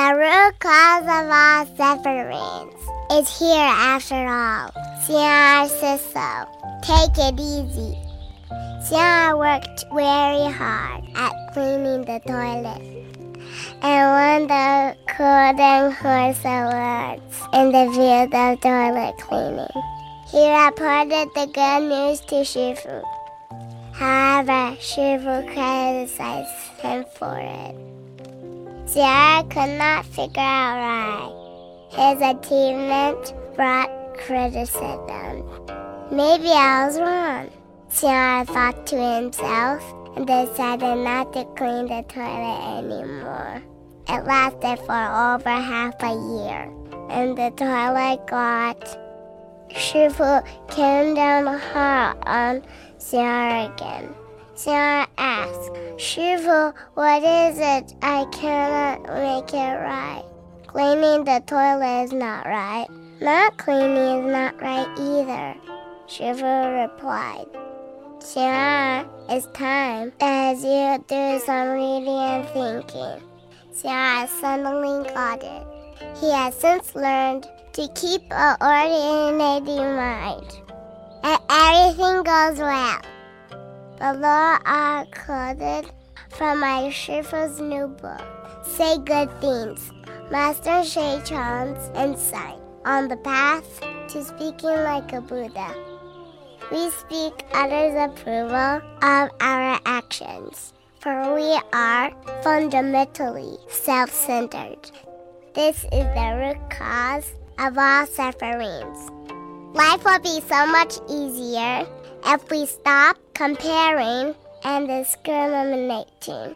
The root cause of all sufferings is here after all. Ciara says so. Take it easy. Ciara worked very hard at cleaning the toilet and won the Golden Horse Awards in the field of toilet cleaning. He reported the good news to Shifu. However, Shifu criticized him for it. Ciara could not figure out why. His achievement brought criticism. Maybe I was wrong. Ciara thought to himself and decided not to clean the toilet anymore. It lasted for over half a year, and the toilet got. Shifu came down hard on Ciara again. Ciara asked, Shifu, what is it? I cannot make it right. Cleaning the toilet is not right. Not cleaning is not right either. Shifu replied. Ciara, it's time as you do some reading and thinking. Ciara suddenly got it. He has since learned to keep an ordinary mind, and everything goes well. The law are quoted from my Shifu's new book. Say good things. Master Shay Chan's insight on the path to speaking like a Buddha. We speak others' approval of our actions, for we are fundamentally self centered. This is the root cause of all sufferings. Life will be so much easier if we stop comparing and discriminating.